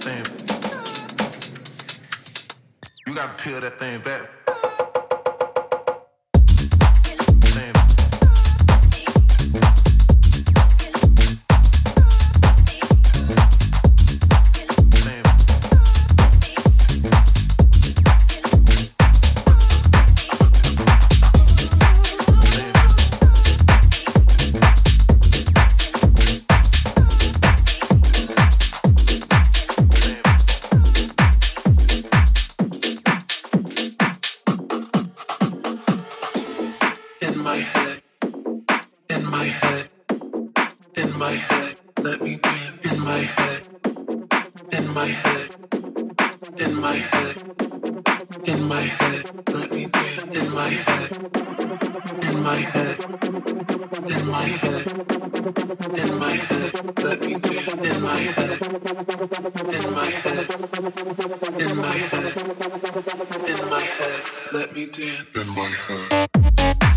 that thing. You gotta peel that thing back. in my head. in my head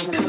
Thank you.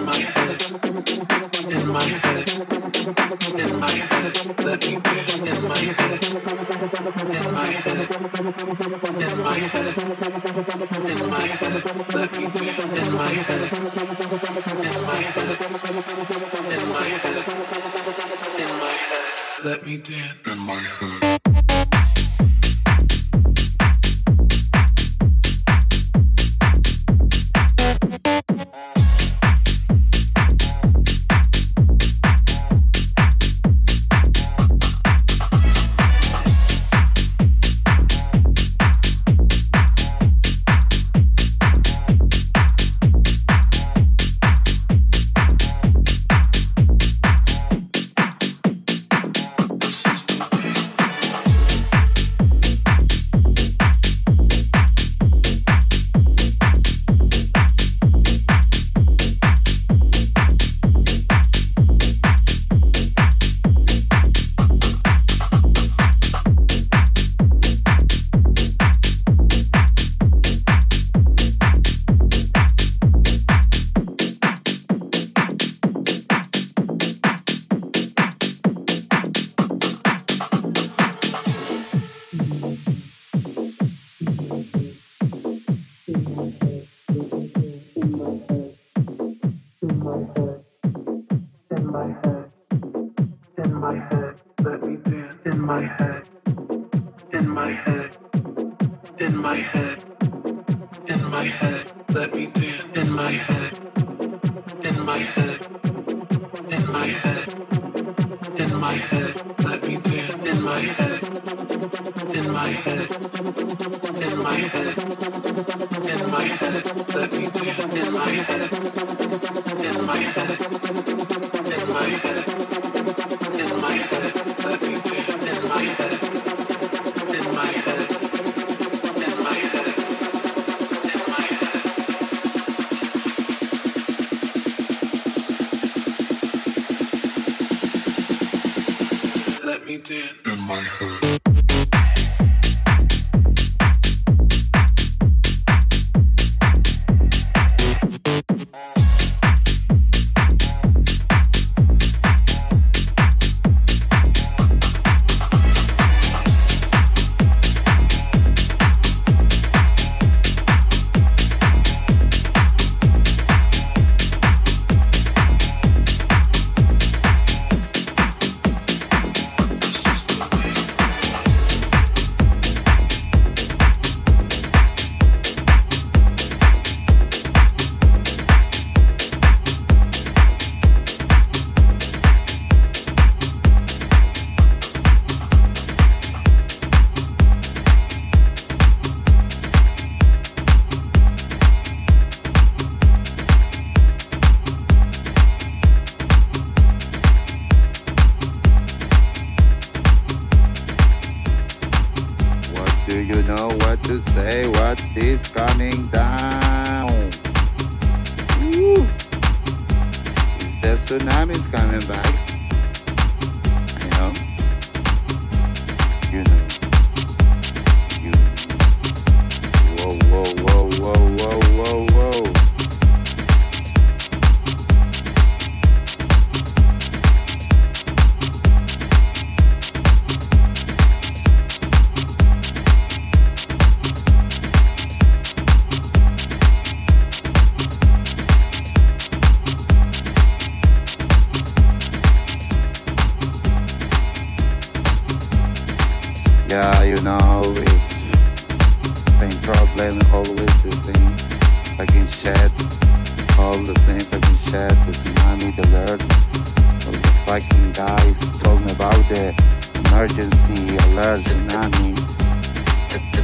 life. Tsunami's coming back?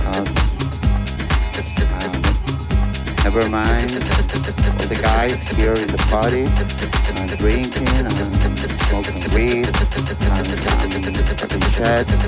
Um, um, never mind, all the guys here in the party, uh, drinking and smoking weed and um, fucking shit.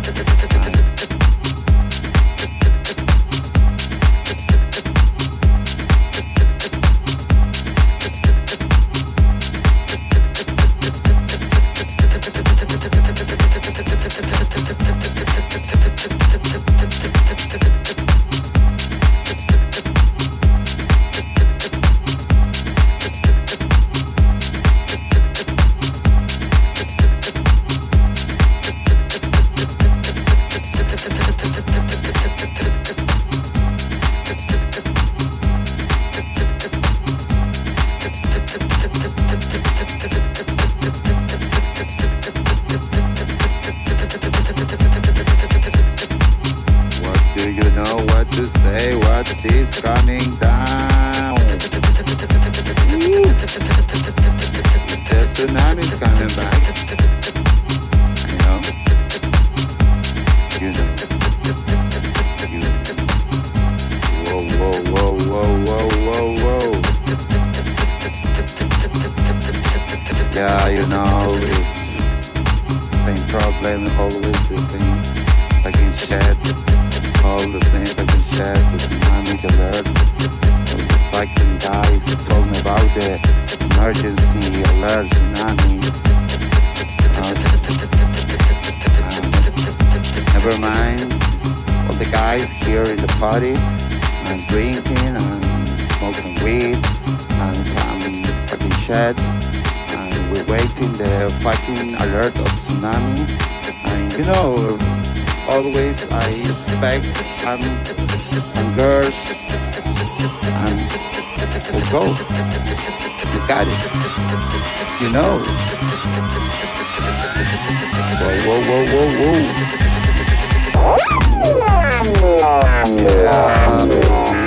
Is coming the guys here in the party, and drinking and smoking weed and some fucking shit. And we're waiting the fucking alert of tsunami. And you know, always I expect some, some girls and we'll go. You got it. You know. Whoa, whoa, whoa, whoa, whoa. Yeah.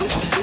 Yeah.